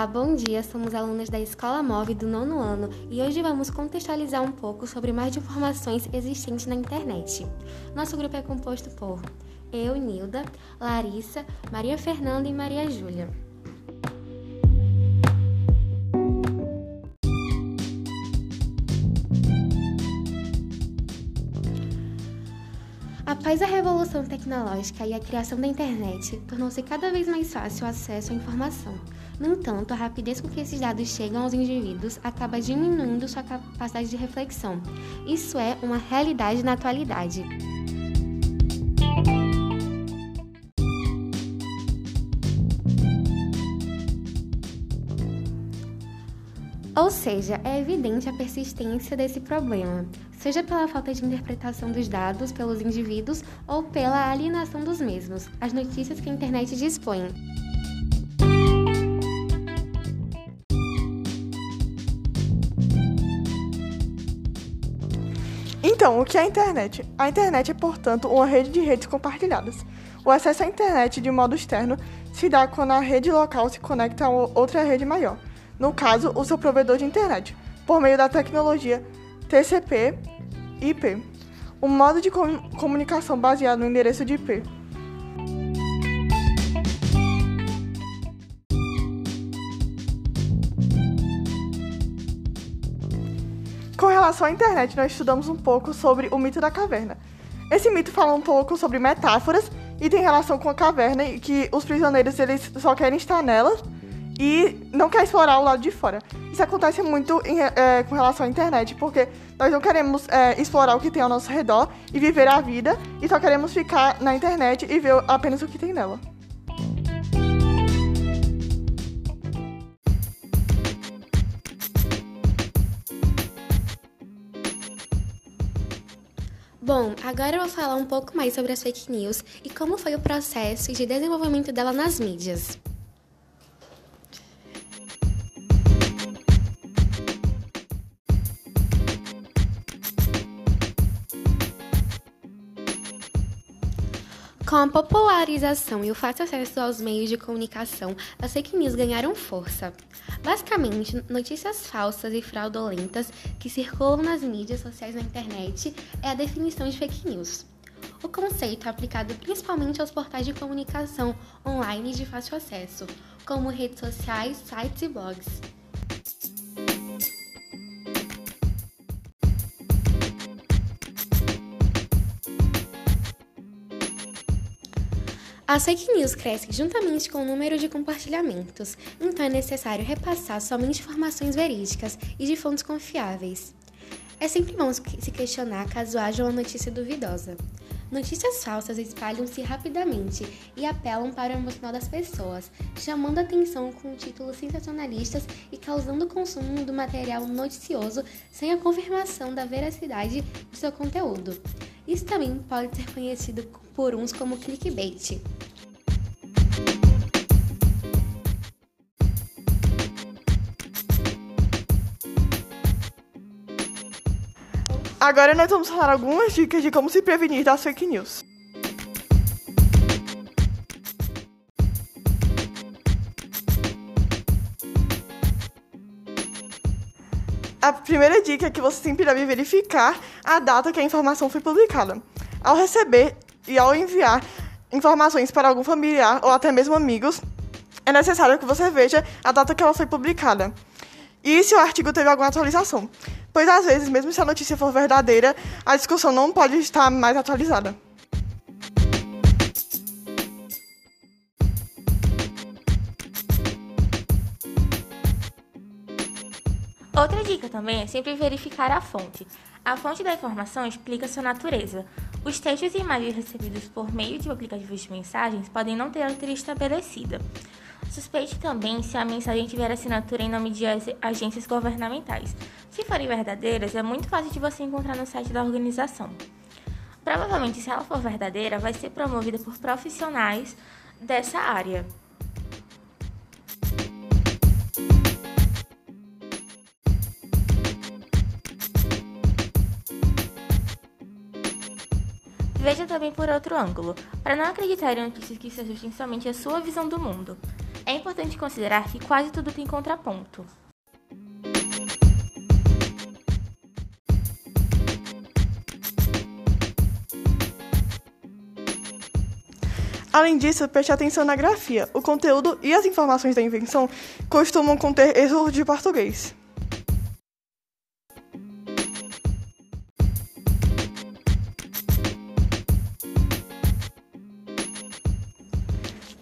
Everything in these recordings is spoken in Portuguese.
Olá, bom dia. Somos alunas da Escola Móvel do nono ano e hoje vamos contextualizar um pouco sobre mais informações existentes na internet. Nosso grupo é composto por eu, Nilda, Larissa, Maria Fernanda e Maria Júlia. Após a revolução tecnológica e a criação da internet, tornou-se cada vez mais fácil o acesso à informação. No entanto, a rapidez com que esses dados chegam aos indivíduos acaba diminuindo sua capacidade de reflexão. Isso é uma realidade na atualidade. Ou seja, é evidente a persistência desse problema, seja pela falta de interpretação dos dados pelos indivíduos ou pela alienação dos mesmos, as notícias que a internet dispõe. Então, o que é a internet? A internet é, portanto, uma rede de redes compartilhadas. O acesso à internet de modo externo se dá quando a rede local se conecta a outra rede maior no caso, o seu provedor de internet, por meio da tecnologia TCP/IP, um modo de com comunicação baseado no endereço de IP. Com relação à internet, nós estudamos um pouco sobre o mito da caverna. Esse mito fala um pouco sobre metáforas e tem relação com a caverna e que os prisioneiros eles só querem estar nela e não quer explorar o lado de fora. Isso acontece muito em, é, com relação à internet, porque nós não queremos é, explorar o que tem ao nosso redor e viver a vida, e só queremos ficar na internet e ver apenas o que tem nela. Bom, agora eu vou falar um pouco mais sobre as fake news e como foi o processo de desenvolvimento dela nas mídias. Com a popularização e o fácil acesso aos meios de comunicação, as fake news ganharam força. Basicamente, notícias falsas e fraudulentas que circulam nas mídias sociais na internet é a definição de fake news. O conceito é aplicado principalmente aos portais de comunicação online de fácil acesso, como redes sociais, sites e blogs. As fake news crescem juntamente com o número de compartilhamentos, então é necessário repassar somente informações verídicas e de fontes confiáveis. É sempre bom se questionar caso haja uma notícia duvidosa. Notícias falsas espalham-se rapidamente e apelam para o emocional das pessoas, chamando atenção com títulos sensacionalistas e causando o consumo do material noticioso sem a confirmação da veracidade de seu conteúdo. Isso também pode ser conhecido por uns como clickbait. Agora nós vamos falar algumas dicas de como se prevenir das fake news. A primeira dica é que você sempre deve verificar a data que a informação foi publicada. Ao receber e ao enviar informações para algum familiar ou até mesmo amigos, é necessário que você veja a data que ela foi publicada e se o artigo teve alguma atualização. Pois às vezes, mesmo se a notícia for verdadeira, a discussão não pode estar mais atualizada. Outra dica também é sempre verificar a fonte. A fonte da informação explica sua natureza. Os textos e imagens recebidos por meio de aplicativos de mensagens podem não ter autoria estabelecida. Suspeite também se a mensagem tiver assinatura em nome de agências governamentais. Se forem verdadeiras, é muito fácil de você encontrar no site da organização. Provavelmente, se ela for verdadeira, vai ser promovida por profissionais dessa área. Veja também por outro ângulo, para não acreditar em notícias que se ajustem somente à sua visão do mundo. É importante considerar que quase tudo tem contraponto. Além disso, preste atenção na grafia. O conteúdo e as informações da invenção costumam conter erros de português.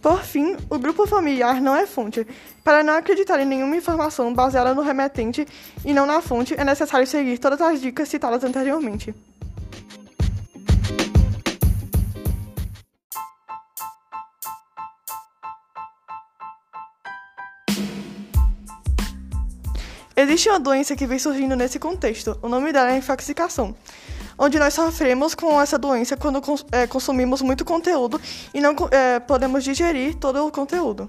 Por fim, o grupo familiar não é fonte. Para não acreditar em nenhuma informação baseada no remetente e não na fonte, é necessário seguir todas as dicas citadas anteriormente. Existe uma doença que vem surgindo nesse contexto. O nome dela é infoxicação, onde nós sofremos com essa doença quando é, consumimos muito conteúdo e não é, podemos digerir todo o conteúdo.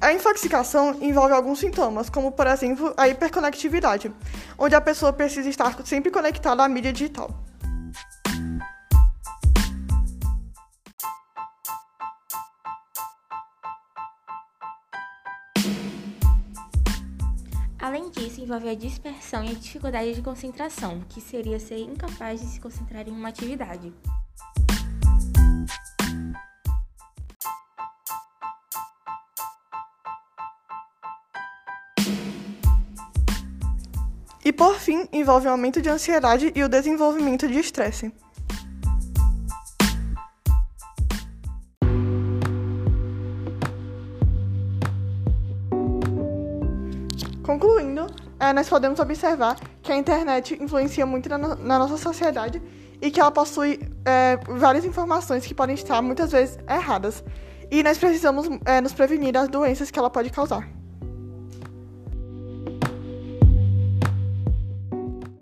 A infoxicação envolve alguns sintomas, como por exemplo a hiperconectividade, onde a pessoa precisa estar sempre conectada à mídia digital. Além disso, envolve a dispersão e a dificuldade de concentração, que seria ser incapaz de se concentrar em uma atividade. E por fim, envolve o aumento de ansiedade e o desenvolvimento de estresse. Concluindo, é, nós podemos observar que a internet influencia muito na, na nossa sociedade e que ela possui é, várias informações que podem estar muitas vezes erradas. E nós precisamos é, nos prevenir das doenças que ela pode causar.